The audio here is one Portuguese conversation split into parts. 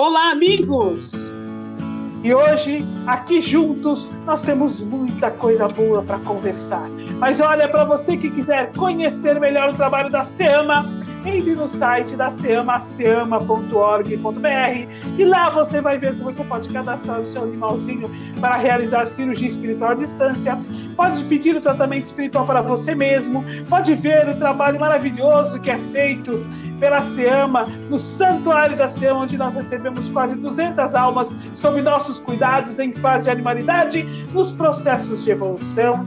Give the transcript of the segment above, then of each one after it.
Olá, amigos! E hoje, aqui juntos, nós temos muita coisa boa para conversar. Mas olha, para você que quiser conhecer melhor o trabalho da SEAMA, entre no site da SEAMA, seama.org.br e lá você vai ver que você pode cadastrar o seu animalzinho para realizar cirurgia espiritual à distância, pode pedir o tratamento espiritual para você mesmo, pode ver o trabalho maravilhoso que é feito pela SEAMA, no Santuário da SEAMA, onde nós recebemos quase 200 almas sob nossos cuidados em fase de animalidade, nos processos de evolução.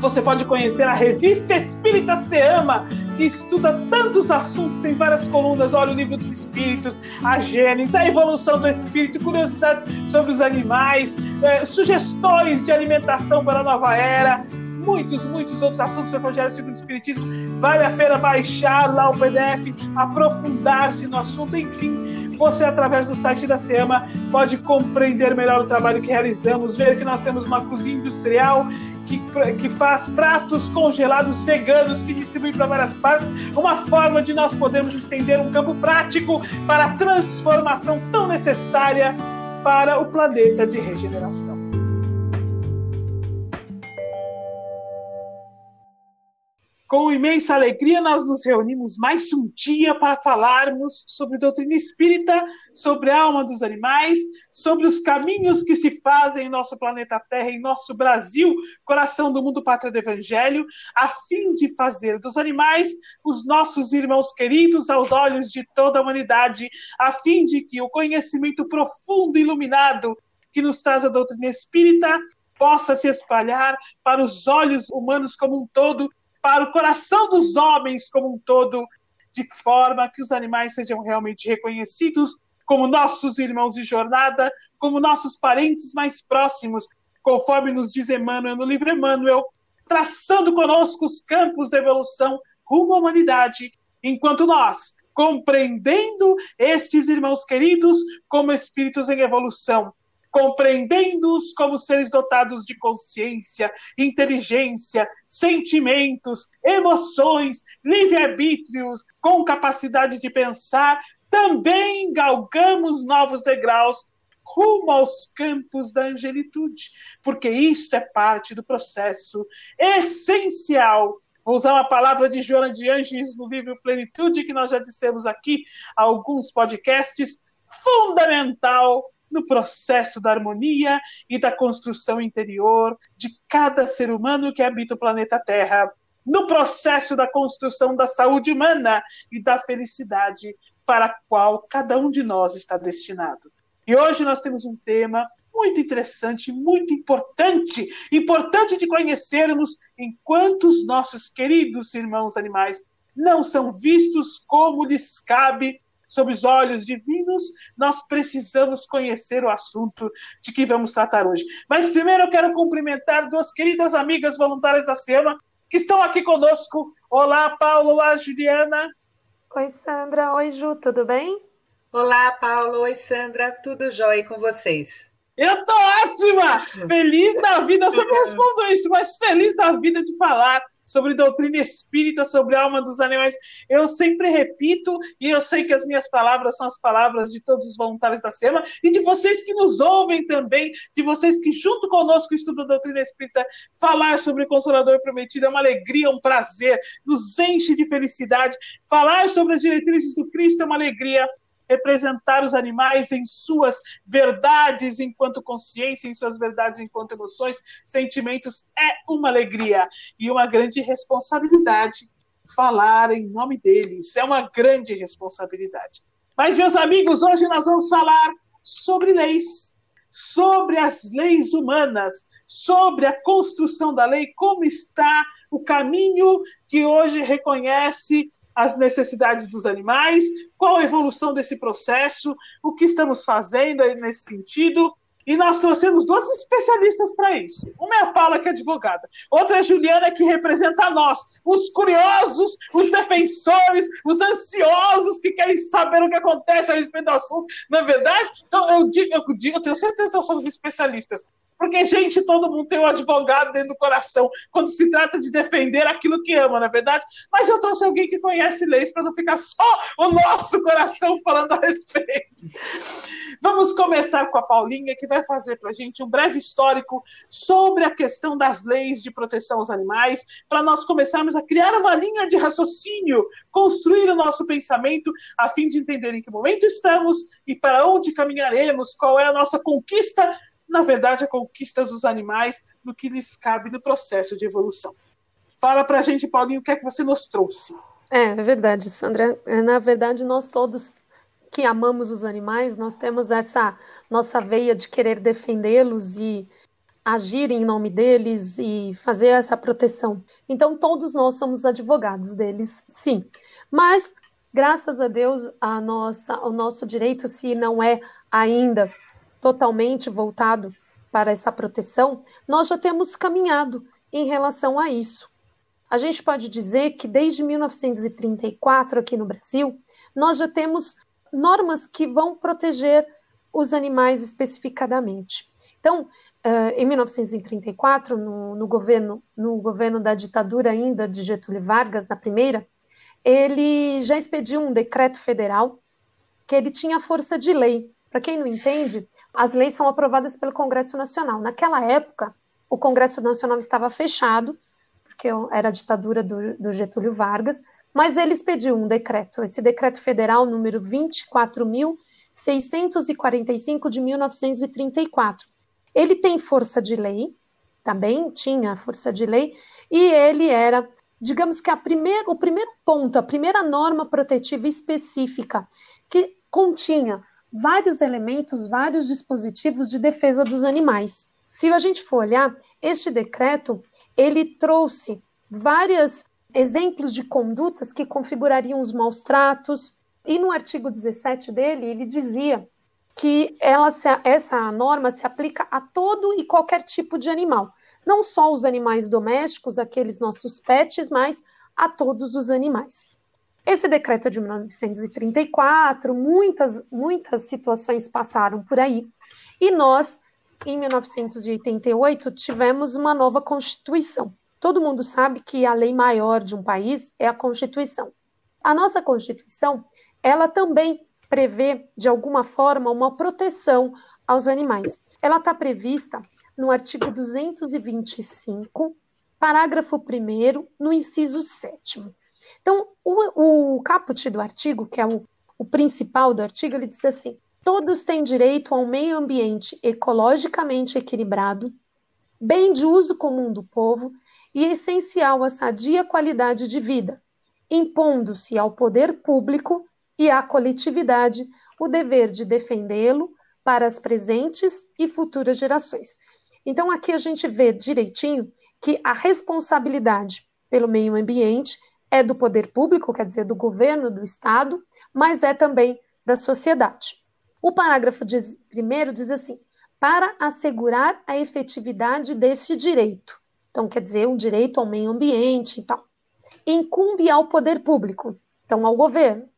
Você pode conhecer a revista Espírita Seama, que estuda tantos assuntos, tem várias colunas, olha o livro dos espíritos, a gênese, a evolução do espírito, curiosidades sobre os animais, eh, sugestões de alimentação para a nova era, muitos, muitos outros assuntos do Evangelho segundo o Espiritismo. Vale a pena baixar lá o PDF, aprofundar-se no assunto, enfim. Você, através do site da SEAMA, pode compreender melhor o trabalho que realizamos, ver que nós temos uma cozinha industrial que, que faz pratos congelados veganos que distribui para várias partes, uma forma de nós podermos estender um campo prático para a transformação tão necessária para o planeta de regeneração. Com imensa alegria, nós nos reunimos mais um dia para falarmos sobre doutrina espírita, sobre a alma dos animais, sobre os caminhos que se fazem em nosso planeta Terra, em nosso Brasil, coração do mundo pátria do Evangelho, a fim de fazer dos animais os nossos irmãos queridos aos olhos de toda a humanidade, a fim de que o conhecimento profundo e iluminado que nos traz a doutrina espírita possa se espalhar para os olhos humanos como um todo para o coração dos homens como um todo, de forma que os animais sejam realmente reconhecidos como nossos irmãos de jornada, como nossos parentes mais próximos, conforme nos diz Emmanuel no livro Emmanuel, traçando conosco os campos da evolução rumo à humanidade, enquanto nós, compreendendo estes irmãos queridos como espíritos em evolução, compreendendo-os como seres dotados de consciência, inteligência, sentimentos, emoções, livre-arbítrios, com capacidade de pensar, também galgamos novos degraus rumo aos campos da angelitude, porque isto é parte do processo essencial. Vou usar uma palavra de Joana de Anges no livro Plenitude, que nós já dissemos aqui, alguns podcasts, fundamental no processo da harmonia e da construção interior de cada ser humano que habita o planeta Terra, no processo da construção da saúde humana e da felicidade para a qual cada um de nós está destinado. E hoje nós temos um tema muito interessante, muito importante, importante de conhecermos enquanto os nossos queridos irmãos animais não são vistos como lhes cabe sob os olhos divinos, nós precisamos conhecer o assunto de que vamos tratar hoje. Mas primeiro eu quero cumprimentar duas queridas amigas voluntárias da SEMA que estão aqui conosco. Olá, Paulo. Olá, Juliana. Oi, Sandra. Oi, Ju. Tudo bem? Olá, Paulo. Oi, Sandra. Tudo jóia com vocês? Eu tô ótima! Feliz da vida, eu só me respondo isso, mas feliz da vida de falar sobre doutrina espírita, sobre alma dos animais. Eu sempre repito, e eu sei que as minhas palavras são as palavras de todos os voluntários da SEMA e de vocês que nos ouvem também, de vocês que, junto conosco, estudam doutrina espírita, falar sobre o Consolador Prometido é uma alegria, um prazer, nos enche de felicidade. Falar sobre as diretrizes do Cristo é uma alegria representar os animais em suas verdades enquanto consciência, em suas verdades enquanto emoções, sentimentos, é uma alegria e uma grande responsabilidade falar em nome deles. É uma grande responsabilidade. Mas, meus amigos, hoje nós vamos falar sobre leis, sobre as leis humanas, sobre a construção da lei, como está o caminho que hoje reconhece as necessidades dos animais, qual a evolução desse processo, o que estamos fazendo nesse sentido. E nós trouxemos duas especialistas para isso. Uma é a Paula, que é advogada. Outra é a Juliana, que representa nós, os curiosos, os defensores, os ansiosos que querem saber o que acontece a respeito do assunto. Na é verdade, então eu digo, eu digo, eu tenho certeza que nós somos especialistas. Porque, gente, todo mundo tem um advogado dentro do coração quando se trata de defender aquilo que ama, na é verdade? Mas eu trouxe alguém que conhece leis para não ficar só o nosso coração falando a respeito. vamos começar com a Paulinha, que vai fazer para a gente um breve histórico sobre a questão das leis de proteção aos animais, para nós começarmos a criar uma linha de raciocínio, construir o nosso pensamento, a fim de entender em que momento estamos e para onde caminharemos, qual é a nossa conquista, na verdade, a conquista dos animais, no que lhes cabe no processo de evolução. Fala para a gente, Paulinho, o que é que você nos trouxe. É, é verdade, Sandra. É, na verdade, nós todos que amamos os animais, nós temos essa nossa veia de querer defendê-los e agir em nome deles e fazer essa proteção. Então, todos nós somos advogados deles, sim. Mas, graças a Deus, a nossa, o nosso direito, se não é ainda totalmente voltado para essa proteção, nós já temos caminhado em relação a isso. A gente pode dizer que desde 1934, aqui no Brasil, nós já temos normas que vão proteger os animais especificadamente. Então, uh, em 1934, no, no, governo, no governo da ditadura ainda de Getúlio Vargas, na primeira, ele já expediu um decreto federal que ele tinha força de lei. Para quem não entende, as leis são aprovadas pelo Congresso Nacional. Naquela época, o Congresso Nacional estava fechado, porque era a ditadura do, do Getúlio Vargas, mas ele expediu um decreto, esse decreto federal número 24.645 de 1934. Ele tem força de lei, também tinha força de lei, e ele era, digamos que a primeira, o primeiro ponto, a primeira norma protetiva específica que continha vários elementos, vários dispositivos de defesa dos animais. Se a gente for olhar, este decreto, ele trouxe várias exemplos de condutas que configurariam os maus tratos. E no artigo 17 dele, ele dizia que ela, essa norma se aplica a todo e qualquer tipo de animal, não só os animais domésticos, aqueles nossos pets, mas a todos os animais. Esse decreto é de 1934, muitas, muitas situações passaram por aí, e nós, em 1988, tivemos uma nova Constituição. Todo mundo sabe que a lei maior de um país é a Constituição. A nossa Constituição, ela também prevê, de alguma forma, uma proteção aos animais. Ela está prevista no artigo 225, parágrafo 1, no inciso 7. Então, o, o caput do artigo, que é o, o principal do artigo, ele diz assim: todos têm direito a um meio ambiente ecologicamente equilibrado, bem de uso comum do povo e essencial à sadia qualidade de vida, impondo-se ao poder público e à coletividade o dever de defendê-lo para as presentes e futuras gerações. Então, aqui a gente vê direitinho que a responsabilidade pelo meio ambiente é do poder público, quer dizer, do governo, do Estado, mas é também da sociedade. O parágrafo diz, primeiro diz assim: para assegurar a efetividade deste direito, então quer dizer um direito ao meio ambiente e tal. Incumbe ao poder público, então ao governo,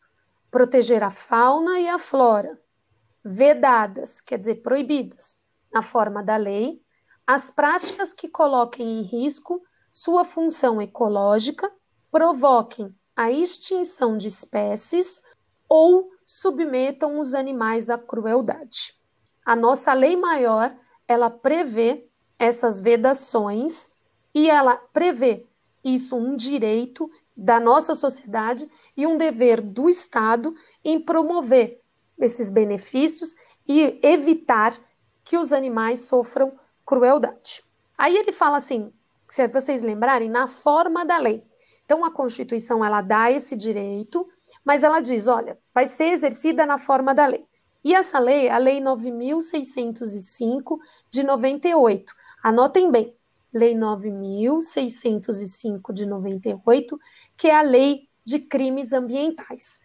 proteger a fauna e a flora, vedadas, quer dizer proibidas, na forma da lei, as práticas que coloquem em risco sua função ecológica, provoquem a extinção de espécies ou submetam os animais à crueldade. A nossa lei maior, ela prevê essas vedações e ela prevê isso um direito da nossa sociedade e um dever do Estado em promover esses benefícios e evitar que os animais sofram crueldade. Aí ele fala assim, se vocês lembrarem, na forma da lei. Então a Constituição ela dá esse direito, mas ela diz, olha, vai ser exercida na forma da lei. E essa lei, a Lei 9605 de 98. Anotem bem, Lei 9605 de 98, que é a Lei de Crimes Ambientais.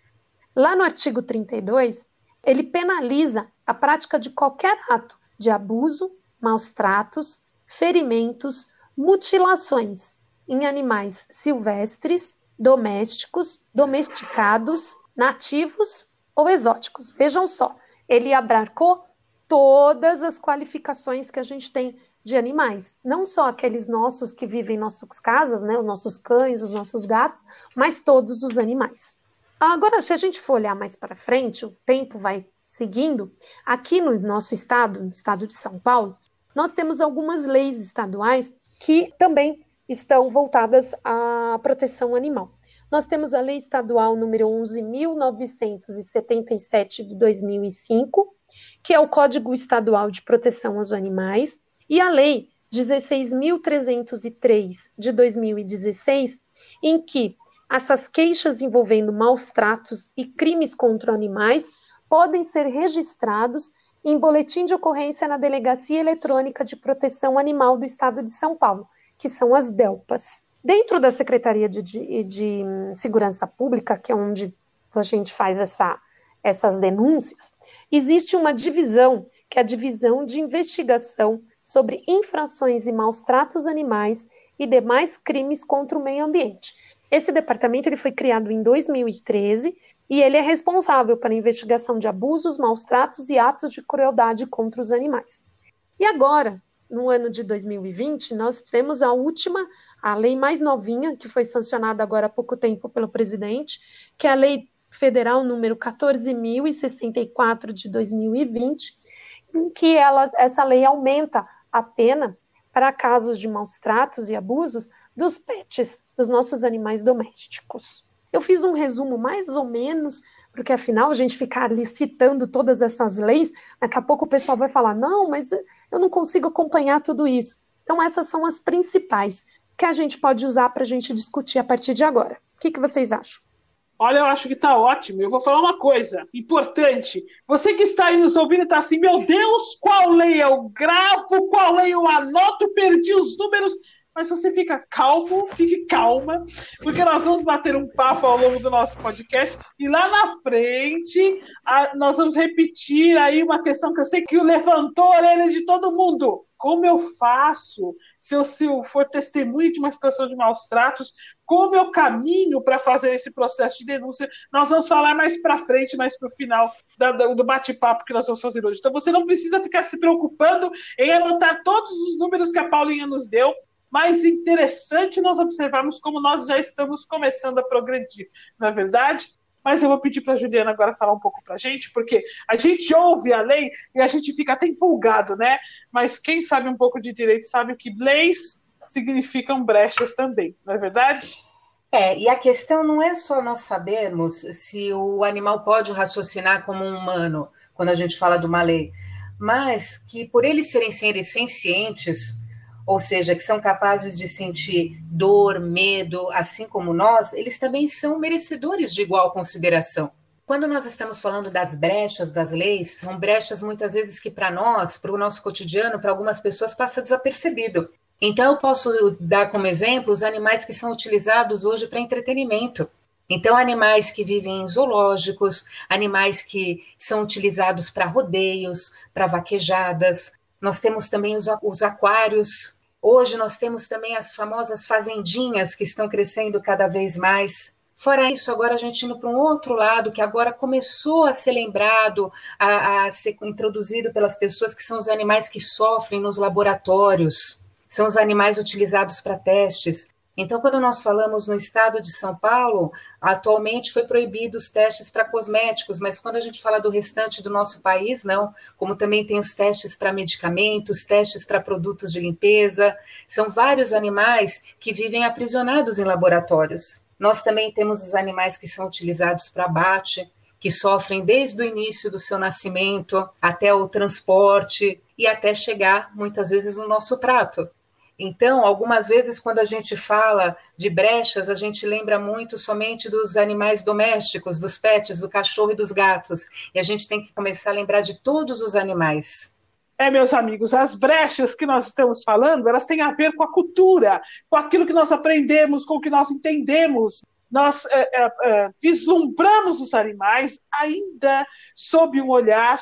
Lá no artigo 32, ele penaliza a prática de qualquer ato de abuso, maus tratos, ferimentos, mutilações em animais silvestres, domésticos, domesticados, nativos ou exóticos. Vejam só, ele abarcou todas as qualificações que a gente tem de animais, não só aqueles nossos que vivem em nossas casas, né, os nossos cães, os nossos gatos, mas todos os animais. Agora, se a gente for olhar mais para frente, o tempo vai seguindo. Aqui no nosso estado, no estado de São Paulo, nós temos algumas leis estaduais que também estão voltadas à proteção animal. Nós temos a Lei Estadual número 11.977 de 2005, que é o Código Estadual de Proteção aos Animais, e a Lei 16.303 de 2016, em que essas queixas envolvendo maus tratos e crimes contra animais podem ser registrados em boletim de ocorrência na Delegacia Eletrônica de Proteção Animal do Estado de São Paulo, que são as DELPAS. Dentro da Secretaria de, de, de Segurança Pública, que é onde a gente faz essa, essas denúncias, existe uma divisão, que é a divisão de investigação sobre infrações e maus tratos animais e demais crimes contra o meio ambiente. Esse departamento ele foi criado em 2013 e ele é responsável pela investigação de abusos, maus tratos e atos de crueldade contra os animais. E agora, no ano de 2020, nós temos a última, a lei mais novinha, que foi sancionada agora há pouco tempo pelo presidente, que é a Lei Federal número 14.064 de 2020, em que ela, essa lei aumenta a pena para casos de maus tratos e abusos dos pets, dos nossos animais domésticos. Eu fiz um resumo mais ou menos, porque afinal a gente ficar ali citando todas essas leis, daqui a pouco o pessoal vai falar: não, mas eu não consigo acompanhar tudo isso. Então, essas são as principais que a gente pode usar para a gente discutir a partir de agora. O que, que vocês acham? Olha, eu acho que tá ótimo. Eu vou falar uma coisa importante. Você que está aí nos ouvindo está assim, meu Deus, qual lei eu gravo, qual lei eu anoto, perdi os números mas você fica calmo, fique calma, porque nós vamos bater um papo ao longo do nosso podcast e lá na frente a, nós vamos repetir aí uma questão que eu sei que levantou a orelha de todo mundo. Como eu faço se eu, se eu for testemunha de uma situação de maus tratos? Como eu caminho para fazer esse processo de denúncia? Nós vamos falar mais para frente, mais para o final da, do bate-papo que nós vamos fazer hoje. Então você não precisa ficar se preocupando em anotar todos os números que a Paulinha nos deu mais interessante nós observarmos como nós já estamos começando a progredir, não é verdade? Mas eu vou pedir para a Juliana agora falar um pouco para a gente, porque a gente ouve a lei e a gente fica até empolgado, né? Mas quem sabe um pouco de direito sabe que leis significam brechas também, não é verdade? É, e a questão não é só nós sabermos se o animal pode raciocinar como um humano, quando a gente fala de uma lei, mas que por eles serem seres sencientes, ou seja, que são capazes de sentir dor, medo, assim como nós, eles também são merecedores de igual consideração. Quando nós estamos falando das brechas das leis, são brechas muitas vezes que para nós, para o nosso cotidiano, para algumas pessoas passa desapercebido. Então eu posso dar como exemplo os animais que são utilizados hoje para entretenimento. Então, animais que vivem em zoológicos, animais que são utilizados para rodeios, para vaquejadas. Nós temos também os, os aquários, Hoje nós temos também as famosas fazendinhas que estão crescendo cada vez mais. Fora isso, agora a gente indo para um outro lado que agora começou a ser lembrado, a, a ser introduzido pelas pessoas, que são os animais que sofrem nos laboratórios. São os animais utilizados para testes. Então, quando nós falamos no estado de São Paulo, atualmente foi proibido os testes para cosméticos, mas quando a gente fala do restante do nosso país, não, como também tem os testes para medicamentos, testes para produtos de limpeza, são vários animais que vivem aprisionados em laboratórios. Nós também temos os animais que são utilizados para abate, que sofrem desde o início do seu nascimento até o transporte e até chegar muitas vezes no nosso prato. Então, algumas vezes, quando a gente fala de brechas, a gente lembra muito somente dos animais domésticos, dos pets, do cachorro e dos gatos. E a gente tem que começar a lembrar de todos os animais. É, meus amigos, as brechas que nós estamos falando, elas têm a ver com a cultura, com aquilo que nós aprendemos, com o que nós entendemos. Nós é, é, é vislumbramos os animais ainda sob um olhar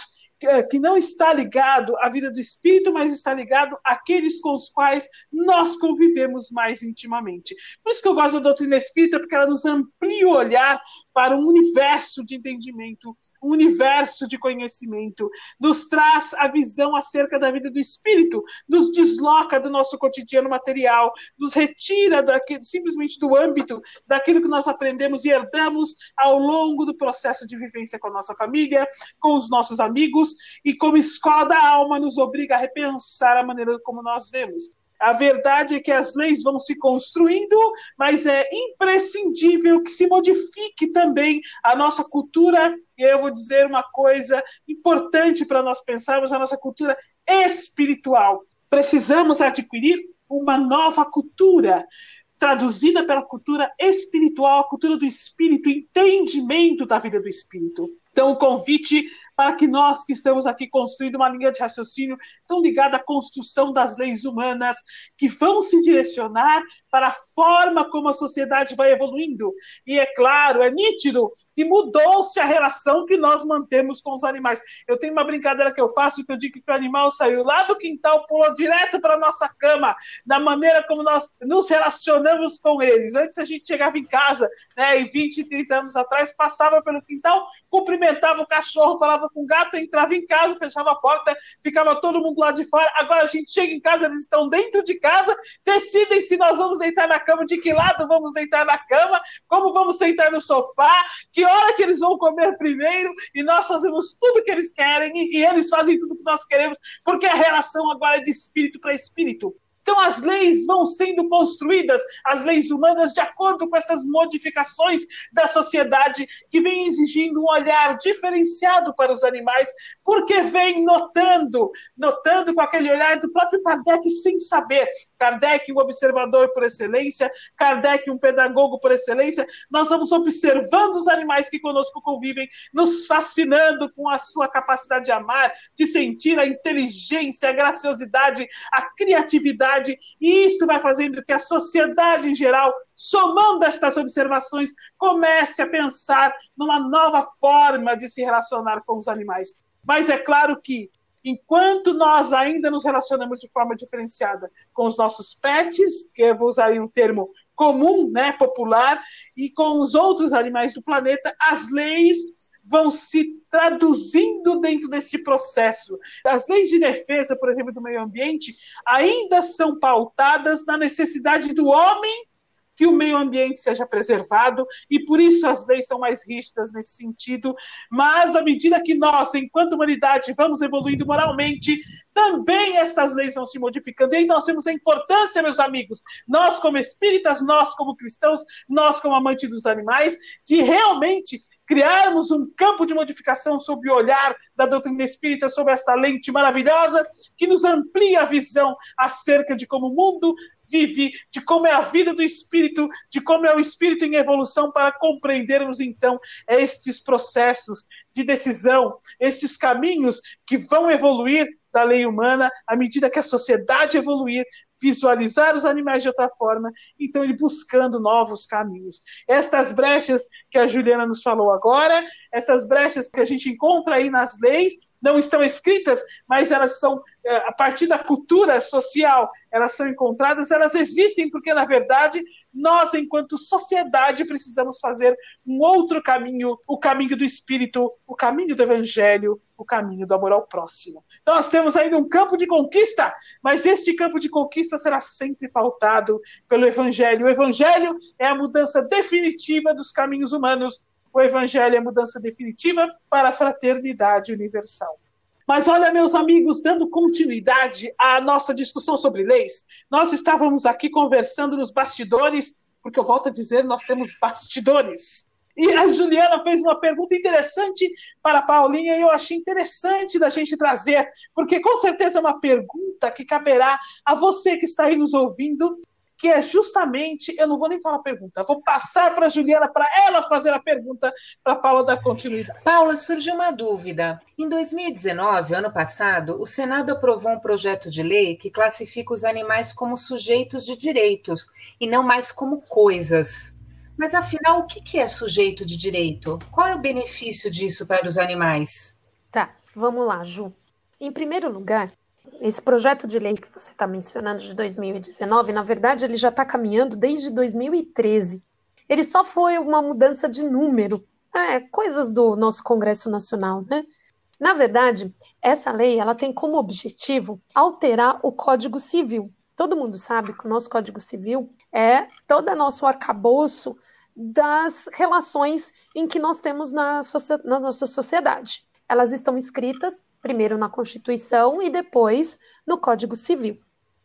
que não está ligado à vida do espírito, mas está ligado àqueles com os quais nós convivemos mais intimamente. Por isso que eu gosto da doutrina espírita, porque ela nos amplia o olhar para um universo de entendimento, um universo de conhecimento, nos traz a visão acerca da vida do espírito, nos desloca do nosso cotidiano material, nos retira daquele, simplesmente do âmbito daquilo que nós aprendemos e herdamos ao longo do processo de vivência com a nossa família, com os nossos amigos, e como escola da alma nos obriga a repensar a maneira como nós vemos. A verdade é que as leis vão se construindo, mas é imprescindível que se modifique também a nossa cultura. E eu vou dizer uma coisa importante para nós pensarmos: a nossa cultura espiritual. Precisamos adquirir uma nova cultura traduzida pela cultura espiritual, a cultura do espírito, entendimento da vida do espírito. Então, o convite para que nós que estamos aqui construindo uma linha de raciocínio tão ligada à construção das leis humanas, que vão se direcionar para a forma como a sociedade vai evoluindo. E é claro, é nítido que mudou-se a relação que nós mantemos com os animais. Eu tenho uma brincadeira que eu faço que eu digo que o animal saiu lá do quintal, pulou direto para a nossa cama, da maneira como nós nos relacionamos com eles. Antes a gente chegava em casa, né, e 20, 30 anos atrás, passava pelo quintal, cumprimentava o cachorro, falava com o gato, entrava em casa, fechava a porta, ficava todo mundo lá de fora. Agora a gente chega em casa, eles estão dentro de casa, decidem se nós vamos deitar na cama, de que lado vamos deitar na cama, como vamos sentar no sofá, que hora que eles vão comer primeiro, e nós fazemos tudo que eles querem, e, e eles fazem tudo que nós queremos, porque a relação agora é de espírito para espírito. Então, as leis vão sendo construídas, as leis humanas, de acordo com essas modificações da sociedade, que vem exigindo um olhar diferenciado para os animais, porque vem notando, notando com aquele olhar do próprio Kardec sem saber. Kardec, um observador por excelência, Kardec, um pedagogo por excelência, nós vamos observando os animais que conosco convivem, nos fascinando com a sua capacidade de amar, de sentir a inteligência, a graciosidade, a criatividade e isso vai fazendo que a sociedade em geral, somando estas observações, comece a pensar numa nova forma de se relacionar com os animais. Mas é claro que, enquanto nós ainda nos relacionamos de forma diferenciada com os nossos pets, que eu vou usar aí um termo comum, né, popular, e com os outros animais do planeta, as leis vão se traduzindo dentro desse processo. As leis de defesa, por exemplo, do meio ambiente, ainda são pautadas na necessidade do homem que o meio ambiente seja preservado, e por isso as leis são mais rígidas nesse sentido. Mas, à medida que nós, enquanto humanidade, vamos evoluindo moralmente, também estas leis vão se modificando. E aí nós temos a importância, meus amigos, nós como espíritas, nós como cristãos, nós como amantes dos animais, de realmente criarmos um campo de modificação sob o olhar da doutrina espírita, sob esta lente maravilhosa, que nos amplia a visão acerca de como o mundo vive, de como é a vida do espírito, de como é o espírito em evolução, para compreendermos então estes processos de decisão, estes caminhos que vão evoluir da lei humana à medida que a sociedade evoluir, visualizar os animais de outra forma, então ele buscando novos caminhos. Estas brechas que a Juliana nos falou agora, estas brechas que a gente encontra aí nas leis, não estão escritas, mas elas são, eh, a partir da cultura social, elas são encontradas, elas existem porque, na verdade, nós, enquanto sociedade, precisamos fazer um outro caminho, o caminho do espírito, o caminho do evangelho, o caminho do amor ao próximo. Nós temos ainda um campo de conquista, mas este campo de conquista será sempre pautado pelo evangelho. O evangelho é a mudança definitiva dos caminhos humanos. O evangelho é a mudança definitiva para a fraternidade universal. Mas olha, meus amigos, dando continuidade à nossa discussão sobre leis, nós estávamos aqui conversando nos bastidores, porque eu volto a dizer, nós temos bastidores. E a Juliana fez uma pergunta interessante para a Paulinha e eu achei interessante da gente trazer, porque com certeza é uma pergunta que caberá a você que está aí nos ouvindo que é justamente, eu não vou nem falar a pergunta, vou passar para a Juliana para ela fazer a pergunta para Paula dar continuidade. Paula, surgiu uma dúvida. Em 2019, ano passado, o Senado aprovou um projeto de lei que classifica os animais como sujeitos de direitos e não mais como coisas. Mas afinal, o que é sujeito de direito? Qual é o benefício disso para os animais? Tá, vamos lá, Ju. Em primeiro lugar, esse projeto de lei que você está mencionando de 2019, na verdade, ele já está caminhando desde 2013. Ele só foi uma mudança de número, é, coisas do nosso Congresso Nacional, né? Na verdade, essa lei ela tem como objetivo alterar o Código Civil. Todo mundo sabe que o nosso Código Civil é todo o nosso arcabouço das relações em que nós temos na, na nossa sociedade. Elas estão escritas primeiro na Constituição e depois no Código Civil.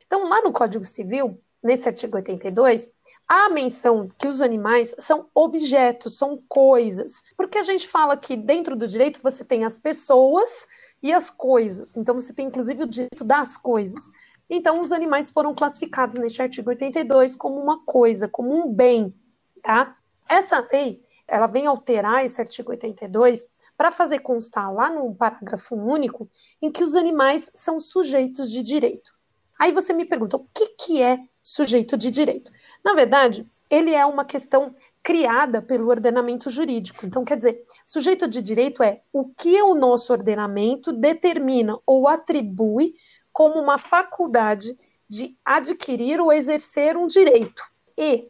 Então, lá no Código Civil, nesse artigo 82, há menção que os animais são objetos, são coisas. Porque a gente fala que dentro do direito você tem as pessoas e as coisas. Então, você tem inclusive o direito das coisas. Então, os animais foram classificados neste artigo 82 como uma coisa, como um bem, tá? Essa lei, ela vem alterar esse artigo 82 para fazer constar lá no parágrafo único em que os animais são sujeitos de direito. Aí você me pergunta, o que, que é sujeito de direito? Na verdade, ele é uma questão criada pelo ordenamento jurídico. Então, quer dizer, sujeito de direito é o que o nosso ordenamento determina ou atribui como uma faculdade de adquirir ou exercer um direito. E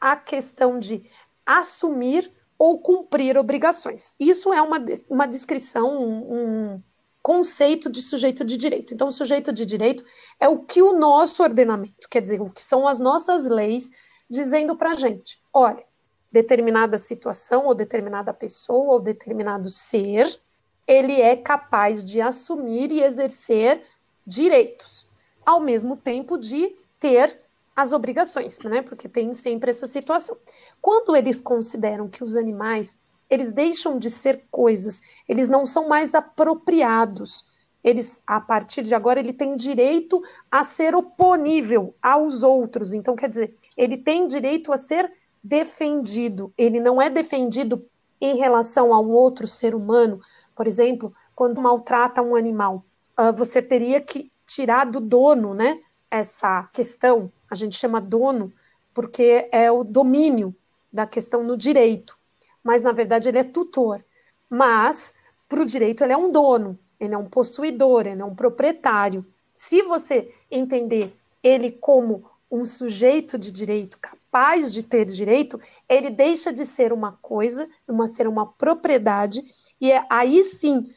a questão de assumir ou cumprir obrigações. Isso é uma, uma descrição, um, um conceito de sujeito de direito. Então, o sujeito de direito é o que o nosso ordenamento, quer dizer, o que são as nossas leis dizendo para a gente: olha, determinada situação, ou determinada pessoa, ou determinado ser, ele é capaz de assumir e exercer direitos, ao mesmo tempo de ter as obrigações, né? Porque tem sempre essa situação. Quando eles consideram que os animais eles deixam de ser coisas, eles não são mais apropriados. Eles, a partir de agora, ele tem direito a ser oponível aos outros. Então, quer dizer, ele tem direito a ser defendido. Ele não é defendido em relação a um outro ser humano. Por exemplo, quando maltrata um animal, você teria que tirar do dono, né? Essa questão, a gente chama dono, porque é o domínio da questão no direito, mas na verdade ele é tutor. Mas para o direito ele é um dono, ele é um possuidor, ele é um proprietário. Se você entender ele como um sujeito de direito capaz de ter direito, ele deixa de ser uma coisa, uma ser uma propriedade e é, aí sim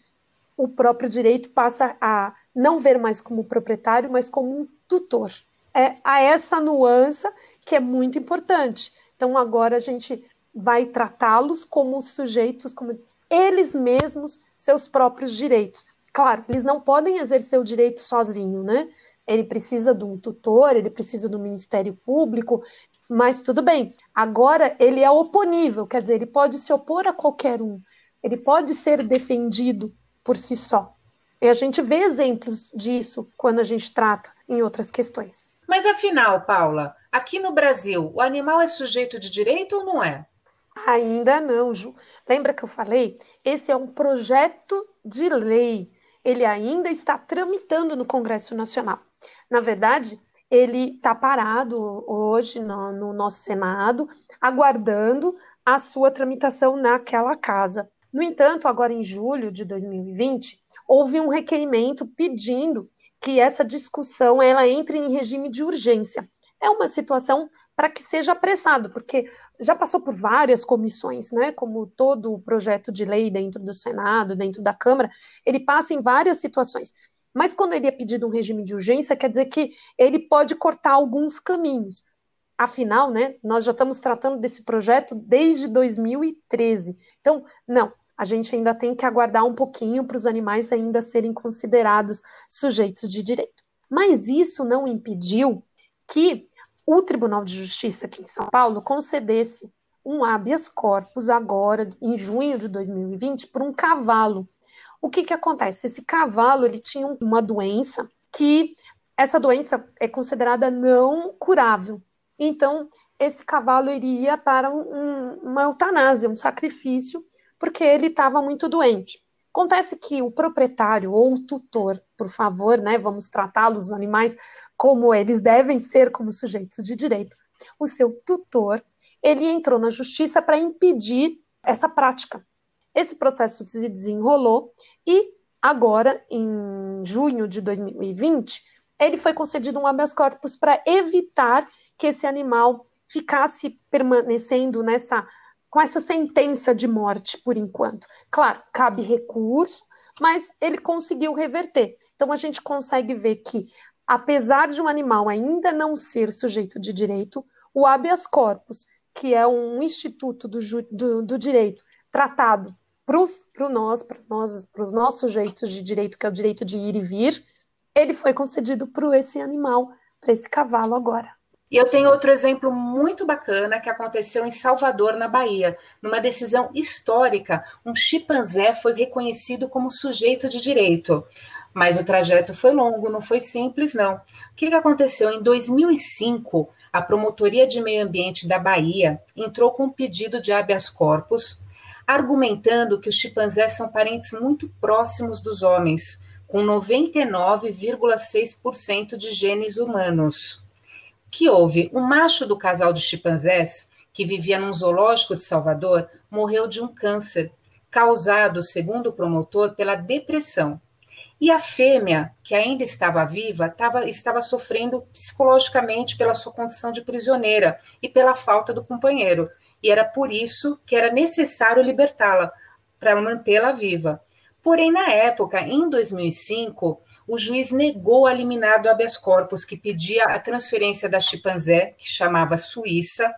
o próprio direito passa a não ver mais como proprietário, mas como um tutor. É a essa nuance que é muito importante. Então, agora a gente vai tratá-los como sujeitos, como eles mesmos, seus próprios direitos. Claro, eles não podem exercer o direito sozinho, né? Ele precisa de um tutor, ele precisa do Ministério Público, mas tudo bem. Agora ele é oponível, quer dizer, ele pode se opor a qualquer um, ele pode ser defendido por si só. E a gente vê exemplos disso quando a gente trata em outras questões. Mas afinal, Paula, aqui no Brasil, o animal é sujeito de direito ou não é? Ainda não, Ju. Lembra que eu falei? Esse é um projeto de lei. Ele ainda está tramitando no Congresso Nacional. Na verdade, ele está parado hoje no, no nosso Senado, aguardando a sua tramitação naquela casa. No entanto, agora em julho de 2020, houve um requerimento pedindo que essa discussão ela entre em regime de urgência. É uma situação para que seja apressado, porque já passou por várias comissões, né? Como todo o projeto de lei dentro do Senado, dentro da Câmara, ele passa em várias situações. Mas quando ele é pedido um regime de urgência, quer dizer que ele pode cortar alguns caminhos. Afinal, né, nós já estamos tratando desse projeto desde 2013. Então, não, a gente ainda tem que aguardar um pouquinho para os animais ainda serem considerados sujeitos de direito. Mas isso não impediu que o Tribunal de Justiça aqui em São Paulo concedesse um habeas corpus agora, em junho de 2020, por um cavalo. O que, que acontece? Esse cavalo ele tinha uma doença que essa doença é considerada não curável. Então, esse cavalo iria para um, uma eutanásia, um sacrifício porque ele estava muito doente. Acontece que o proprietário ou o tutor, por favor, né, vamos tratá-los, os animais, como eles devem ser como sujeitos de direito. O seu tutor, ele entrou na justiça para impedir essa prática. Esse processo se desenrolou E agora, em junho de 2020, ele foi concedido um habeas corpus para evitar que esse animal ficasse permanecendo nessa com essa sentença de morte por enquanto. Claro, cabe recurso, mas ele conseguiu reverter. Então a gente consegue ver que, apesar de um animal ainda não ser sujeito de direito, o habeas corpus, que é um instituto do, do, do direito tratado para nós, para nós, os nossos sujeitos de direito, que é o direito de ir e vir, ele foi concedido para esse animal, para esse cavalo agora. E eu tenho outro exemplo muito bacana que aconteceu em Salvador, na Bahia. Numa decisão histórica, um chimpanzé foi reconhecido como sujeito de direito. Mas o trajeto foi longo, não foi simples, não. O que, aconteceu? Em 2005, a Promotoria de Meio Ambiente da Bahia entrou com um pedido de habeas corpus, argumentando que os chimpanzés são parentes muito próximos dos homens, com 99,6% de genes humanos que houve um macho do casal de chimpanzés que vivia num zoológico de Salvador morreu de um câncer causado, segundo o promotor, pela depressão. E a fêmea, que ainda estava viva, tava, estava sofrendo psicologicamente pela sua condição de prisioneira e pela falta do companheiro. E era por isso que era necessário libertá-la, para mantê-la viva. Porém, na época, em 2005, o juiz negou a liminar do habeas corpus, que pedia a transferência da chimpanzé, que chamava Suíça,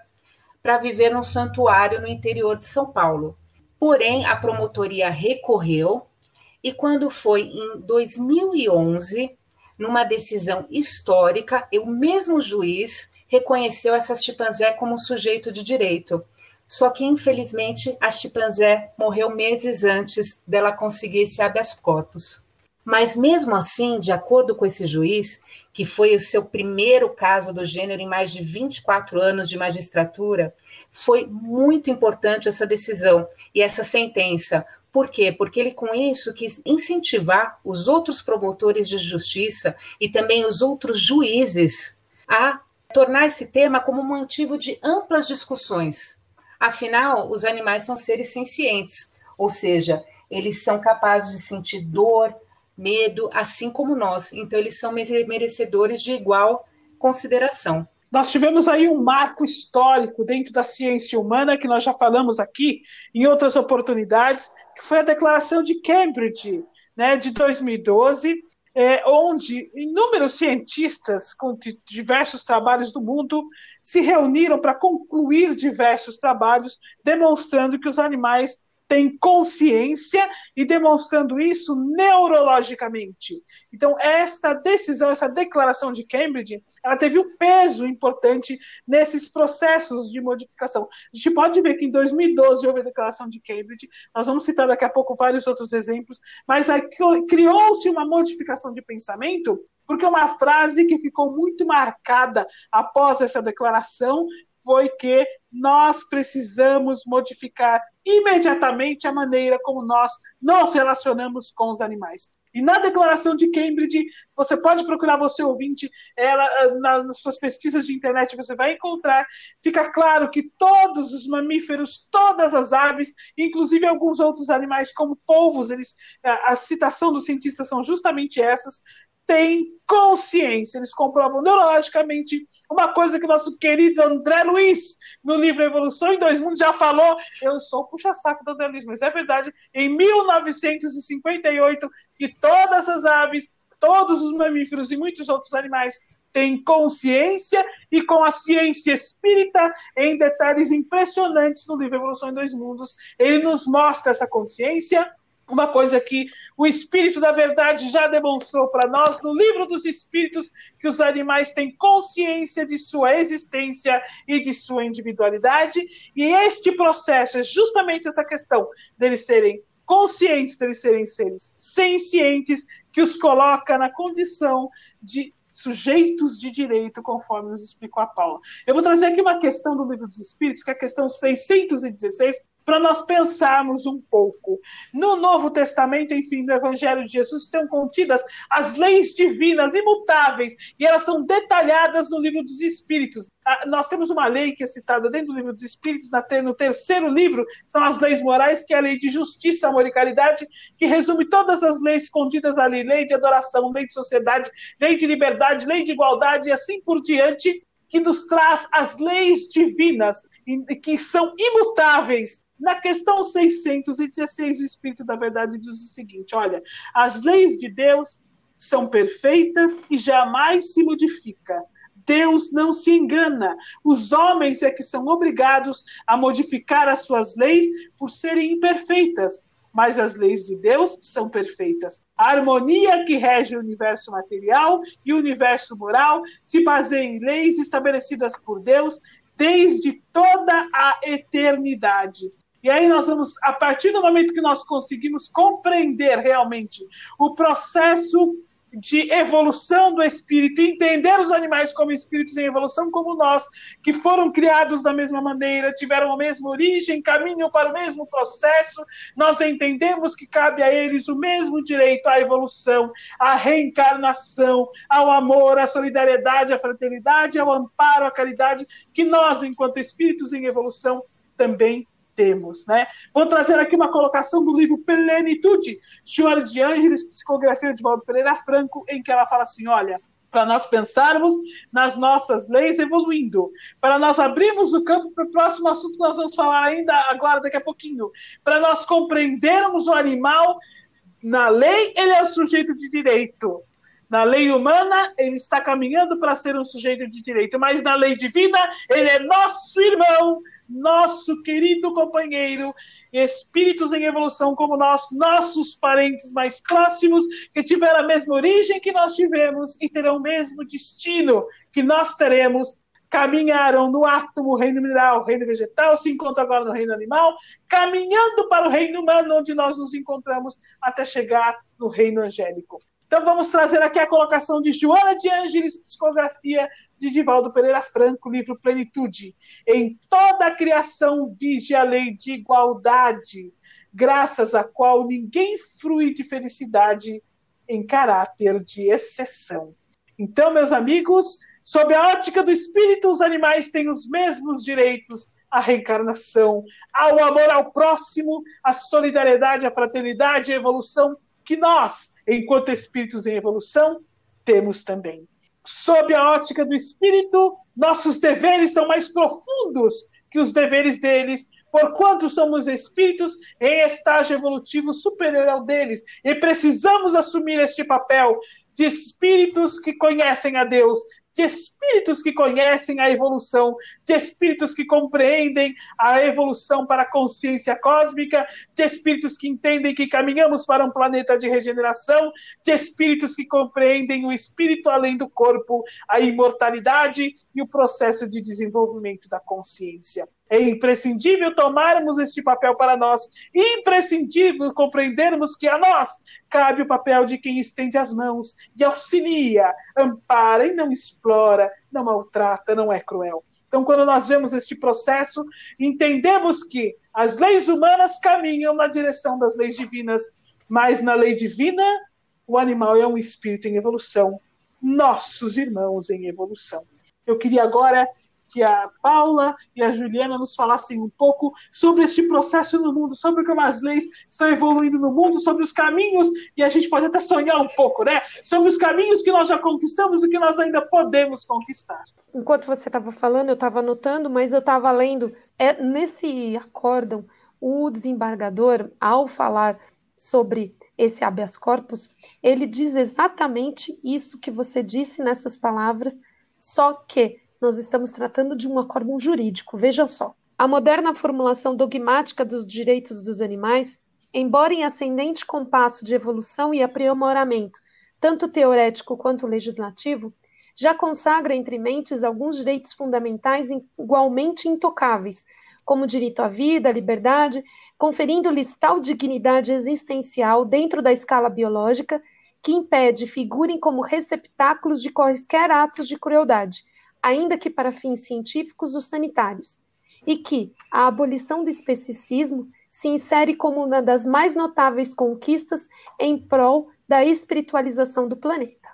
para viver num santuário no interior de São Paulo. Porém, a promotoria recorreu e quando foi em 2011, numa decisão histórica, o mesmo juiz reconheceu essa chimpanzé como sujeito de direito. Só que, infelizmente, a chimpanzé morreu meses antes dela conseguir esse habeas corpus. Mas mesmo assim, de acordo com esse juiz, que foi o seu primeiro caso do gênero em mais de 24 anos de magistratura, foi muito importante essa decisão e essa sentença. Por quê? Porque ele com isso quis incentivar os outros promotores de justiça e também os outros juízes a tornar esse tema como motivo de amplas discussões. Afinal, os animais são seres sencientes, ou seja, eles são capazes de sentir dor, medo, assim como nós. Então, eles são merecedores de igual consideração. Nós tivemos aí um marco histórico dentro da ciência humana, que nós já falamos aqui em outras oportunidades, que foi a Declaração de Cambridge, né, de 2012, é, onde inúmeros cientistas com diversos trabalhos do mundo se reuniram para concluir diversos trabalhos, demonstrando que os animais tem consciência e demonstrando isso neurologicamente. Então, esta decisão, essa declaração de Cambridge, ela teve um peso importante nesses processos de modificação. A gente pode ver que em 2012 houve a declaração de Cambridge, nós vamos citar daqui a pouco vários outros exemplos, mas criou-se uma modificação de pensamento porque uma frase que ficou muito marcada após essa declaração foi que nós precisamos modificar imediatamente a maneira como nós nos relacionamos com os animais. E na declaração de Cambridge, você pode procurar você ouvinte, ela eh, nas suas pesquisas de internet você vai encontrar, fica claro que todos os mamíferos, todas as aves, inclusive alguns outros animais como polvos, eles a citação dos cientistas são justamente essas, têm consciência, eles comprovam neurologicamente uma coisa que nosso querido André Luiz, no livro Evolução em Dois Mundos, já falou. Eu sou puxa-saco do André Luiz, mas é verdade. Em 1958, que todas as aves, todos os mamíferos e muitos outros animais têm consciência e com a ciência espírita em detalhes impressionantes no livro Evolução em Dois Mundos, ele nos mostra essa consciência uma coisa que o Espírito da Verdade já demonstrou para nós no livro dos Espíritos, que os animais têm consciência de sua existência e de sua individualidade, e este processo é justamente essa questão deles serem conscientes, deles serem seres sencientes, que os coloca na condição de sujeitos de direito, conforme nos explicou a Paula. Eu vou trazer aqui uma questão do livro dos Espíritos, que é a questão 616, para nós pensarmos um pouco. No Novo Testamento, enfim, no Evangelho de Jesus, estão contidas as leis divinas imutáveis e elas são detalhadas no livro dos Espíritos. Ah, nós temos uma lei que é citada dentro do livro dos Espíritos, no terceiro livro, são as leis morais, que é a lei de justiça, amor e caridade, que resume todas as leis escondidas ali: lei de adoração, lei de sociedade, lei de liberdade, lei de igualdade e assim por diante, que nos traz as leis divinas, que são imutáveis. Na questão 616, o Espírito da Verdade diz o seguinte: olha, as leis de Deus são perfeitas e jamais se modifica. Deus não se engana. Os homens é que são obrigados a modificar as suas leis por serem imperfeitas mas as leis de Deus são perfeitas. A harmonia que rege o universo material e o universo moral se baseia em leis estabelecidas por Deus desde toda a eternidade. E aí nós vamos, a partir do momento que nós conseguimos compreender realmente o processo de evolução do espírito, entender os animais como espíritos em evolução, como nós, que foram criados da mesma maneira, tiveram a mesma origem, caminham para o mesmo processo, nós entendemos que cabe a eles o mesmo direito à evolução, à reencarnação, ao amor, à solidariedade, à fraternidade, ao amparo, à caridade, que nós, enquanto espíritos em evolução, também temos. Né? Vou trazer aqui uma colocação do livro Plenitude, Joana de Ângeles, psicografia de Valdo Pereira Franco, em que ela fala assim: olha, para nós pensarmos nas nossas leis evoluindo, para nós abrirmos o campo para o próximo assunto que nós vamos falar ainda agora, daqui a pouquinho, para nós compreendermos o animal. Na lei, ele é sujeito de direito. Na lei humana, ele está caminhando para ser um sujeito de direito, mas na lei divina, ele é nosso irmão, nosso querido companheiro, espíritos em evolução como nós, nossos parentes mais próximos, que tiveram a mesma origem que nós tivemos e terão o mesmo destino que nós teremos. Caminharam no átomo, reino mineral, reino vegetal, se encontram agora no reino animal, caminhando para o reino humano, onde nós nos encontramos até chegar no reino angélico. Então vamos trazer aqui a colocação de Joana de Ângeles, psicografia de Divaldo Pereira Franco, livro Plenitude. Em toda a criação vige a lei de igualdade, graças à qual ninguém frui de felicidade em caráter de exceção. Então, meus amigos, sob a ótica do espírito, os animais têm os mesmos direitos à reencarnação, ao amor ao próximo, à solidariedade, à fraternidade, à evolução que nós, enquanto espíritos em evolução, temos também. Sob a ótica do espírito, nossos deveres são mais profundos que os deveres deles, porquanto somos espíritos em estágio evolutivo superior ao deles, e precisamos assumir este papel de espíritos que conhecem a Deus, de espíritos que conhecem a evolução, de espíritos que compreendem a evolução para a consciência cósmica, de espíritos que entendem que caminhamos para um planeta de regeneração, de espíritos que compreendem o espírito além do corpo, a imortalidade e o processo de desenvolvimento da consciência. É imprescindível tomarmos este papel para nós, imprescindível compreendermos que a nós cabe o papel de quem estende as mãos e auxilia, ampara e não explora, não maltrata, não é cruel. Então, quando nós vemos este processo, entendemos que as leis humanas caminham na direção das leis divinas, mas na lei divina, o animal é um espírito em evolução, nossos irmãos em evolução. Eu queria agora que a Paula e a Juliana nos falassem um pouco sobre este processo no mundo, sobre como as leis estão evoluindo no mundo, sobre os caminhos, e a gente pode até sonhar um pouco, né? Sobre os caminhos que nós já conquistamos e que nós ainda podemos conquistar. Enquanto você estava falando, eu estava anotando, mas eu estava lendo. É, nesse acórdão, o desembargador, ao falar sobre esse habeas corpus, ele diz exatamente isso que você disse nessas palavras, só que nós estamos tratando de um acórdão jurídico, veja só. A moderna formulação dogmática dos direitos dos animais, embora em ascendente compasso de evolução e aprimoramento, tanto teorético quanto legislativo, já consagra entre mentes alguns direitos fundamentais igualmente intocáveis, como o direito à vida, à liberdade, conferindo-lhes tal dignidade existencial dentro da escala biológica que impede figurem como receptáculos de quaisquer atos de crueldade, ainda que para fins científicos ou sanitários, e que a abolição do especicismo se insere como uma das mais notáveis conquistas em prol da espiritualização do planeta.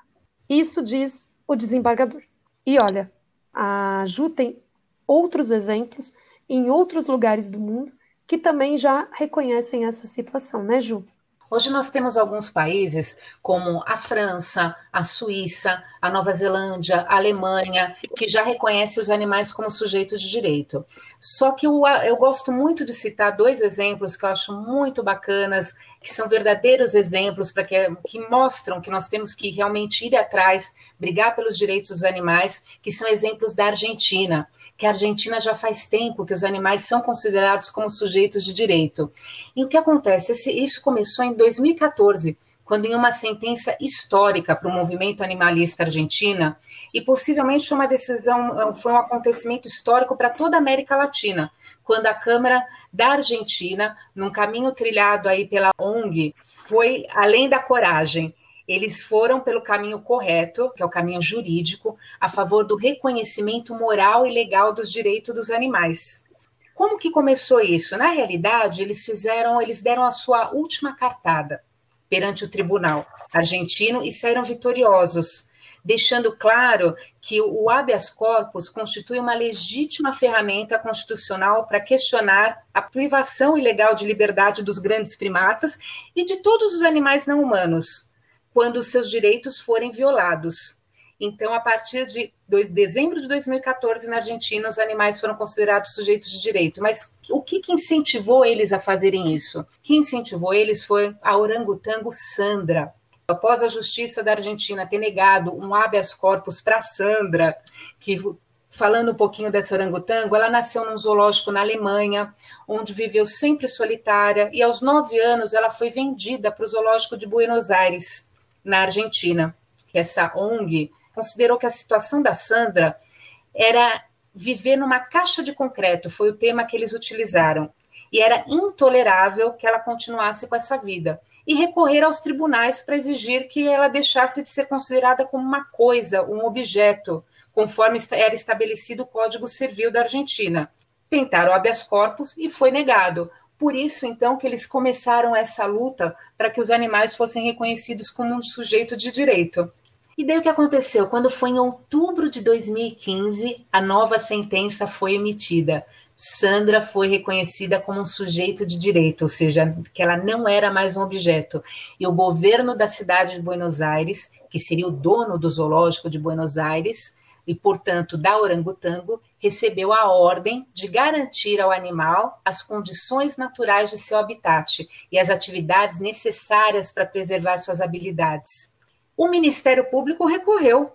Isso diz o desembargador. E olha, a Ju tem outros exemplos em outros lugares do mundo que também já reconhecem essa situação, né, Ju? Hoje nós temos alguns países, como a França, a Suíça, a Nova Zelândia, a Alemanha, que já reconhecem os animais como sujeitos de direito. Só que eu, eu gosto muito de citar dois exemplos que eu acho muito bacanas, que são verdadeiros exemplos para que, que mostram que nós temos que realmente ir atrás, brigar pelos direitos dos animais, que são exemplos da Argentina que a Argentina já faz tempo que os animais são considerados como sujeitos de direito. E o que acontece? isso começou em 2014, quando em uma sentença histórica para o movimento animalista argentina, e possivelmente uma decisão, foi um acontecimento histórico para toda a América Latina, quando a Câmara da Argentina, num caminho trilhado aí pela ONG, foi além da coragem eles foram pelo caminho correto, que é o caminho jurídico, a favor do reconhecimento moral e legal dos direitos dos animais. Como que começou isso? Na realidade, eles fizeram, eles deram a sua última cartada perante o tribunal argentino e saíram vitoriosos, deixando claro que o habeas corpus constitui uma legítima ferramenta constitucional para questionar a privação ilegal de liberdade dos grandes primatas e de todos os animais não humanos, quando os seus direitos forem violados. Então, a partir de dezembro de 2014, na Argentina, os animais foram considerados sujeitos de direito. Mas o que, que incentivou eles a fazerem isso? O que incentivou eles foi a orangotango Sandra. Após a justiça da Argentina ter negado um habeas corpus para Sandra, que falando um pouquinho dessa orangotango, ela nasceu num zoológico na Alemanha, onde viveu sempre solitária, e aos nove anos ela foi vendida para o zoológico de Buenos Aires na Argentina. Essa ONG considerou que a situação da Sandra era viver numa caixa de concreto, foi o tema que eles utilizaram. E era intolerável que ela continuasse com essa vida. E recorrer aos tribunais para exigir que ela deixasse de ser considerada como uma coisa, um objeto, conforme era estabelecido o Código Civil da Argentina. Tentaram habeas corpus e foi negado. Por isso, então, que eles começaram essa luta para que os animais fossem reconhecidos como um sujeito de direito. E daí o que aconteceu? Quando foi em outubro de 2015, a nova sentença foi emitida. Sandra foi reconhecida como um sujeito de direito, ou seja, que ela não era mais um objeto. E o governo da cidade de Buenos Aires, que seria o dono do zoológico de Buenos Aires, e, portanto, da orangotango, recebeu a ordem de garantir ao animal as condições naturais de seu habitat e as atividades necessárias para preservar suas habilidades. O Ministério Público recorreu,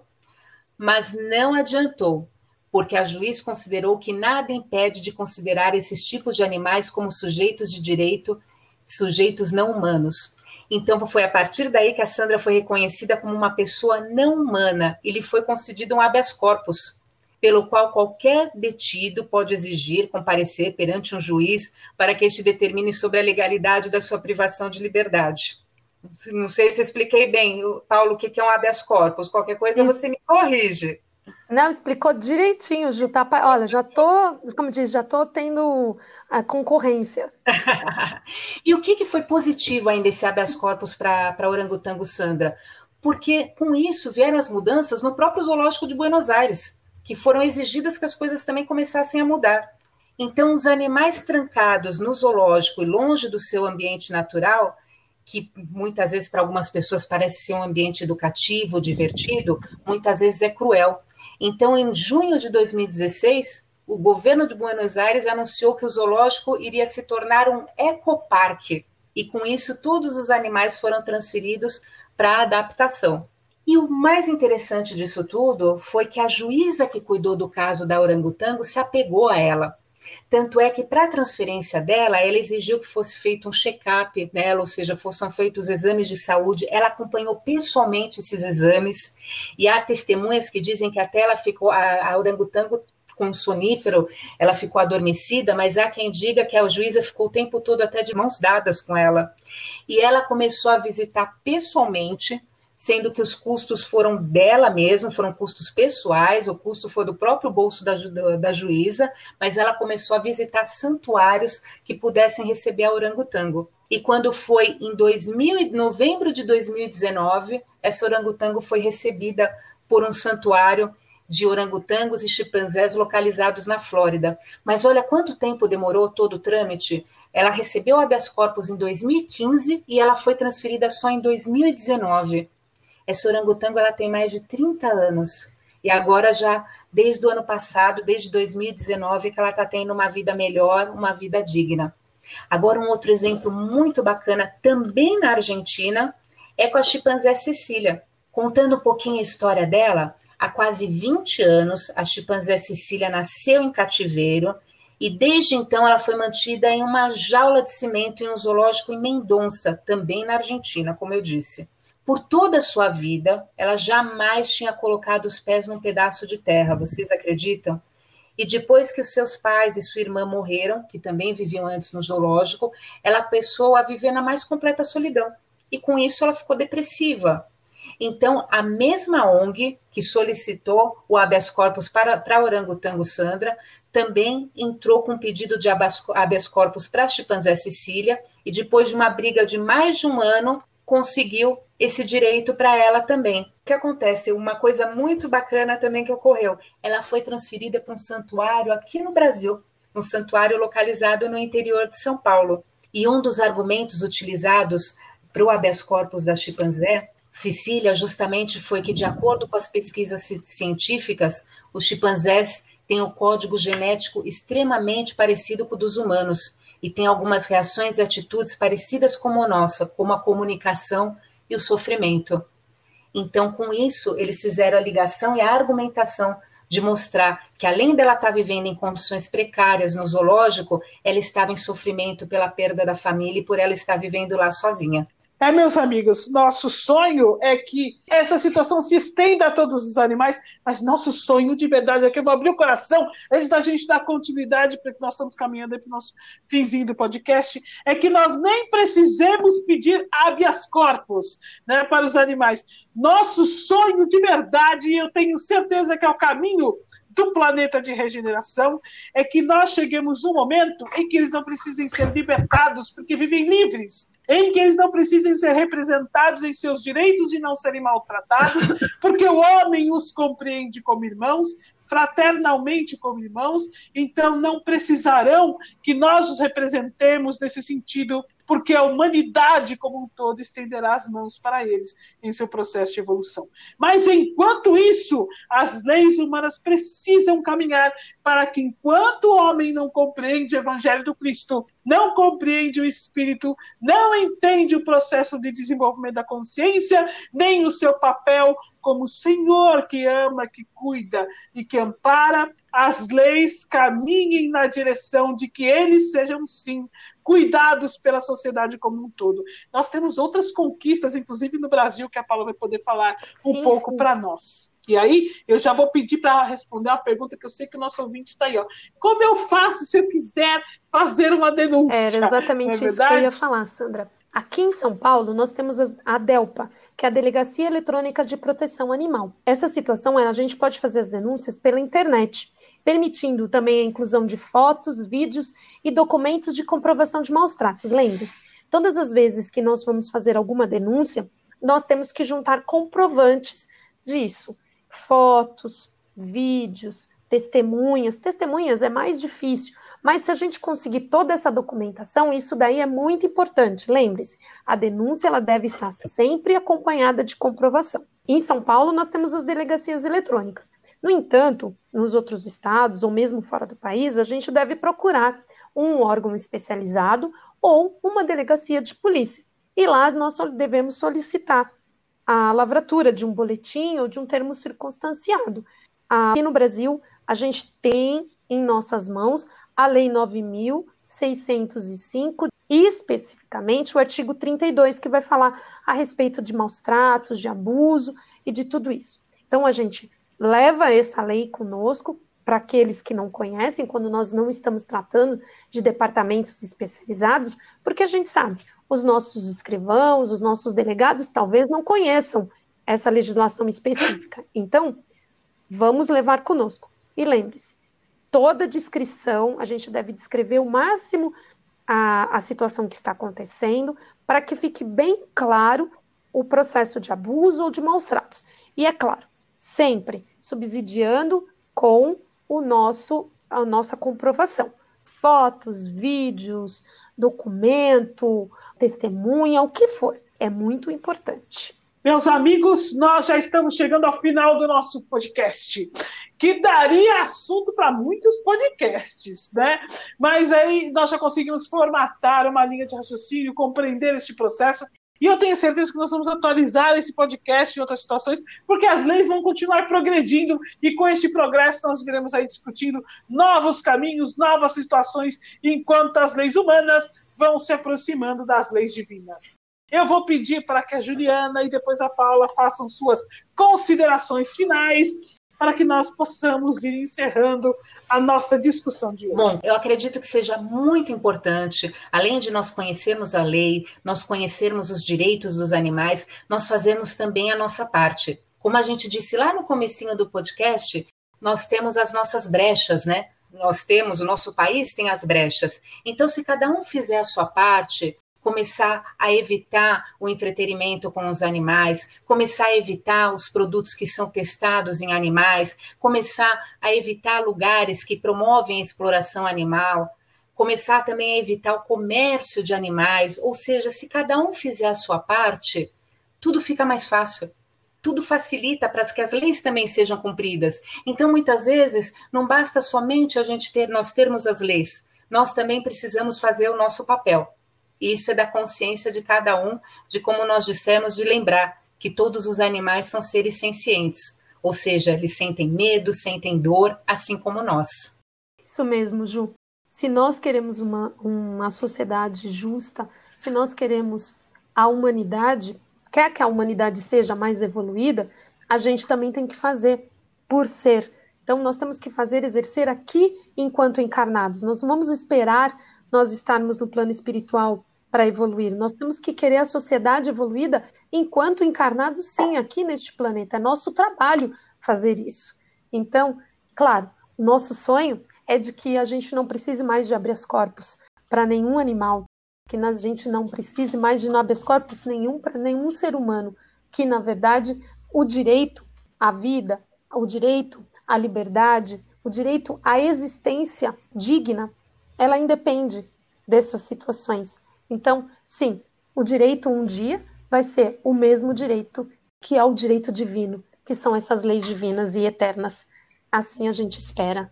mas não adiantou, porque a juiz considerou que nada impede de considerar esses tipos de animais como sujeitos de direito, sujeitos não humanos, então, foi a partir daí que a Sandra foi reconhecida como uma pessoa não humana e lhe foi concedido um habeas corpus, pelo qual qualquer detido pode exigir comparecer perante um juiz para que este determine sobre a legalidade da sua privação de liberdade. Não sei se expliquei bem, Paulo, o que é um habeas corpus. Qualquer coisa você me corrige. Não, explicou direitinho, Ju. Tá, olha, já tô, como diz, já tô tendo a concorrência. e o que, que foi positivo ainda esse habeas corpus para orangotango Sandra? Porque com isso vieram as mudanças no próprio zoológico de Buenos Aires, que foram exigidas que as coisas também começassem a mudar. Então, os animais trancados no zoológico e longe do seu ambiente natural, que muitas vezes para algumas pessoas parece ser um ambiente educativo, divertido, muitas vezes é cruel então, em junho de 2016, o governo de Buenos Aires anunciou que o zoológico iria se tornar um ecoparque. E com isso, todos os animais foram transferidos para adaptação. E o mais interessante disso tudo foi que a juíza que cuidou do caso da orangotango se apegou a ela. Tanto é que, para a transferência dela, ela exigiu que fosse feito um check-up nela, ou seja, fossem feitos exames de saúde. Ela acompanhou pessoalmente esses exames, e há testemunhas que dizem que até ela ficou, a, a orangotango com sonífero, ela ficou adormecida, mas há quem diga que a juíza ficou o tempo todo até de mãos dadas com ela. E ela começou a visitar pessoalmente sendo que os custos foram dela mesma, foram custos pessoais, o custo foi do próprio bolso da, da juíza, mas ela começou a visitar santuários que pudessem receber a orangotango. E quando foi em 2000, novembro de 2019, essa orangotango foi recebida por um santuário de orangotangos e chimpanzés localizados na Flórida. Mas olha quanto tempo demorou todo o trâmite. Ela recebeu habeas corpus em 2015 e ela foi transferida só em 2019. Essa orangotango ela tem mais de 30 anos. E agora já, desde o ano passado, desde 2019, que ela está tendo uma vida melhor, uma vida digna. Agora, um outro exemplo muito bacana, também na Argentina, é com a chimpanzé Cecília. Contando um pouquinho a história dela, há quase 20 anos, a chimpanzé Cecília nasceu em cativeiro e desde então ela foi mantida em uma jaula de cimento em um zoológico em Mendonça, também na Argentina, como eu disse. Por toda a sua vida, ela jamais tinha colocado os pés num pedaço de terra, vocês acreditam? E depois que os seus pais e sua irmã morreram, que também viviam antes no zoológico, ela passou a viver na mais completa solidão. E com isso ela ficou depressiva. Então, a mesma ONG que solicitou o habeas corpus para, para orangotango Sandra também entrou com um pedido de habeas corpus para a chimpanzé Cecília e depois de uma briga de mais de um ano, conseguiu esse direito para ela também. O que acontece? Uma coisa muito bacana também que ocorreu. Ela foi transferida para um santuário aqui no Brasil, um santuário localizado no interior de São Paulo. E um dos argumentos utilizados para o habeas corpus da chimpanzé, Cecília, justamente foi que, de acordo com as pesquisas científicas, os chimpanzés têm um código genético extremamente parecido com o dos humanos e tem algumas reações e atitudes parecidas com a nossa, como a comunicação e o sofrimento. Então, com isso, eles fizeram a ligação e a argumentação de mostrar que, além dela estar vivendo em condições precárias no zoológico, ela estava em sofrimento pela perda da família e por ela estar vivendo lá sozinha. É, meus amigos, nosso sonho é que essa situação se estenda a todos os animais, mas nosso sonho de verdade é que eu vou abrir o coração antes da gente dar continuidade, porque nós estamos caminhando para o nosso finzinho do podcast, é que nós nem precisemos pedir habeas corpus né, para os animais. Nosso sonho de verdade, eu tenho certeza que é o caminho do planeta de regeneração é que nós cheguemos um momento em que eles não precisem ser libertados porque vivem livres, em que eles não precisem ser representados em seus direitos e não serem maltratados, porque o homem os compreende como irmãos, fraternalmente como irmãos, então não precisarão que nós os representemos nesse sentido porque a humanidade como um todo estenderá as mãos para eles em seu processo de evolução. Mas enquanto isso, as leis humanas precisam caminhar para que, enquanto o homem não compreende o Evangelho do Cristo, não compreende o Espírito, não entende o processo de desenvolvimento da consciência, nem o seu papel como Senhor que ama, que cuida e que ampara, as leis caminhem na direção de que eles sejam, sim, cuidados pela sociedade como um todo. Nós temos outras conquistas, inclusive no Brasil, que a Paula vai poder falar um sim, pouco para nós. E aí, eu já vou pedir para ela responder uma pergunta que eu sei que o nosso ouvinte está aí. Ó. Como eu faço se eu quiser fazer uma denúncia? Era exatamente é isso que eu ia falar, Sandra. Aqui em São Paulo, nós temos a DELPA, que é a Delegacia Eletrônica de Proteção Animal. Essa situação, a gente pode fazer as denúncias pela internet permitindo também a inclusão de fotos, vídeos e documentos de comprovação de maus tratos. Lembre-se, todas as vezes que nós vamos fazer alguma denúncia, nós temos que juntar comprovantes disso, fotos, vídeos, testemunhas. Testemunhas é mais difícil, mas se a gente conseguir toda essa documentação, isso daí é muito importante. Lembre-se, a denúncia ela deve estar sempre acompanhada de comprovação. Em São Paulo, nós temos as delegacias eletrônicas. No entanto, nos outros estados ou mesmo fora do país, a gente deve procurar um órgão especializado ou uma delegacia de polícia. E lá nós devemos solicitar a lavratura de um boletim ou de um termo circunstanciado. Aqui no Brasil, a gente tem em nossas mãos a Lei 9.605 e especificamente o artigo 32, que vai falar a respeito de maus tratos, de abuso e de tudo isso. Então, a gente leva essa lei conosco para aqueles que não conhecem, quando nós não estamos tratando de departamentos especializados, porque a gente sabe, os nossos escrivãos, os nossos delegados talvez não conheçam essa legislação específica. Então, vamos levar conosco. E lembre-se, toda descrição, a gente deve descrever o máximo a, a situação que está acontecendo, para que fique bem claro o processo de abuso ou de maus tratos. E é claro, sempre subsidiando com o nosso a nossa comprovação. Fotos, vídeos, documento, testemunha, o que for. É muito importante. Meus amigos, nós já estamos chegando ao final do nosso podcast, que daria assunto para muitos podcasts, né? Mas aí nós já conseguimos formatar uma linha de raciocínio, compreender este processo. E eu tenho certeza que nós vamos atualizar esse podcast em outras situações, porque as leis vão continuar progredindo e com este progresso nós viremos aí discutindo novos caminhos, novas situações, enquanto as leis humanas vão se aproximando das leis divinas. Eu vou pedir para que a Juliana e depois a Paula façam suas considerações finais para que nós possamos ir encerrando a nossa discussão de hoje. Bom, eu acredito que seja muito importante, além de nós conhecermos a lei, nós conhecermos os direitos dos animais, nós fazermos também a nossa parte. Como a gente disse lá no comecinho do podcast, nós temos as nossas brechas, né? Nós temos, o nosso país tem as brechas. Então, se cada um fizer a sua parte, começar a evitar o entretenimento com os animais, começar a evitar os produtos que são testados em animais, começar a evitar lugares que promovem exploração animal, começar também a evitar o comércio de animais, ou seja, se cada um fizer a sua parte, tudo fica mais fácil. Tudo facilita para que as leis também sejam cumpridas. Então, muitas vezes, não basta somente a gente ter, nós termos as leis, nós também precisamos fazer o nosso papel. Isso é da consciência de cada um, de como nós dissemos, de lembrar que todos os animais são seres sencientes, ou seja, eles sentem medo, sentem dor, assim como nós. Isso mesmo, Ju. Se nós queremos uma, uma sociedade justa, se nós queremos a humanidade, quer que a humanidade seja mais evoluída, a gente também tem que fazer por ser. Então, nós temos que fazer, exercer aqui enquanto encarnados. Nós não vamos esperar nós estarmos no plano espiritual para evoluir. Nós temos que querer a sociedade evoluída enquanto encarnados, sim, aqui neste planeta. É nosso trabalho fazer isso. Então, claro, nosso sonho é de que a gente não precise mais de habeas corpus para nenhum animal, que a gente não precise mais de habeas corpus nenhum para nenhum ser humano, que na verdade o direito à vida, o direito à liberdade, o direito à existência digna, ela independe dessas situações. Então, sim, o direito um dia vai ser o mesmo direito que é o direito divino, que são essas leis divinas e eternas. Assim a gente espera.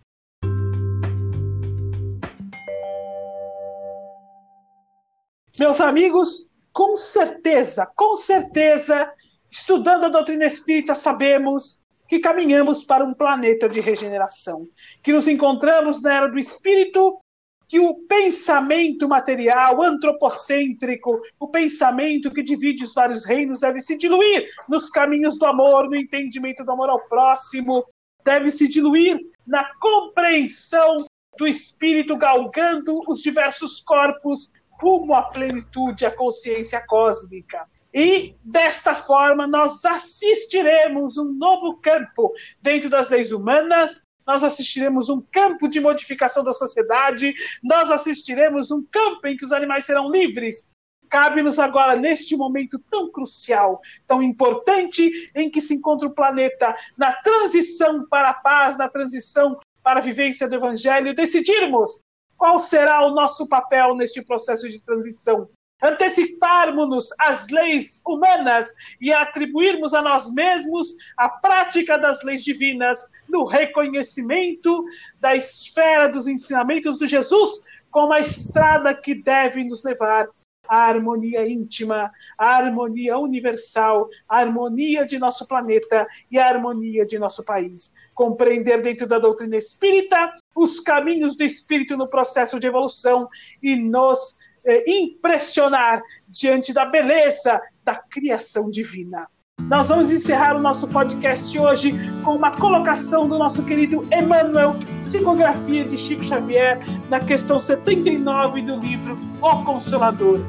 Meus amigos, com certeza, com certeza, estudando a doutrina espírita, sabemos que caminhamos para um planeta de regeneração, que nos encontramos na era do espírito que o pensamento material, antropocêntrico, o pensamento que divide os vários reinos, deve se diluir nos caminhos do amor, no entendimento do amor ao próximo, deve se diluir na compreensão do espírito galgando os diversos corpos rumo à plenitude, à consciência cósmica. E desta forma nós assistiremos um novo campo dentro das leis humanas, nós assistiremos um campo de modificação da sociedade, nós assistiremos um campo em que os animais serão livres. Cabe-nos agora, neste momento tão crucial, tão importante, em que se encontra o planeta na transição para a paz, na transição para a vivência do Evangelho, decidirmos qual será o nosso papel neste processo de transição anteciparmos-nos às leis humanas e atribuirmos a nós mesmos a prática das leis divinas no reconhecimento da esfera dos ensinamentos de Jesus como a estrada que deve nos levar à harmonia íntima, à harmonia universal, à harmonia de nosso planeta e à harmonia de nosso país. Compreender dentro da doutrina espírita os caminhos do espírito no processo de evolução e nos é, impressionar diante da beleza da criação divina. Nós vamos encerrar o nosso podcast hoje com uma colocação do nosso querido Emmanuel, psicografia de Chico Xavier, na questão 79 do livro O Consolador.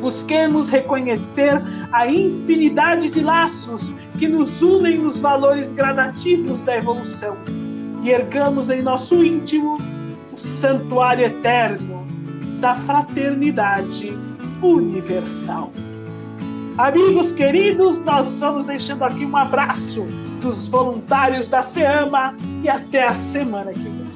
Busquemos reconhecer a infinidade de laços que nos unem nos valores gradativos da evolução e ergamos em nosso íntimo o santuário eterno da fraternidade universal. Amigos queridos, nós vamos deixando aqui um abraço dos voluntários da SEAMA e até a semana que vem.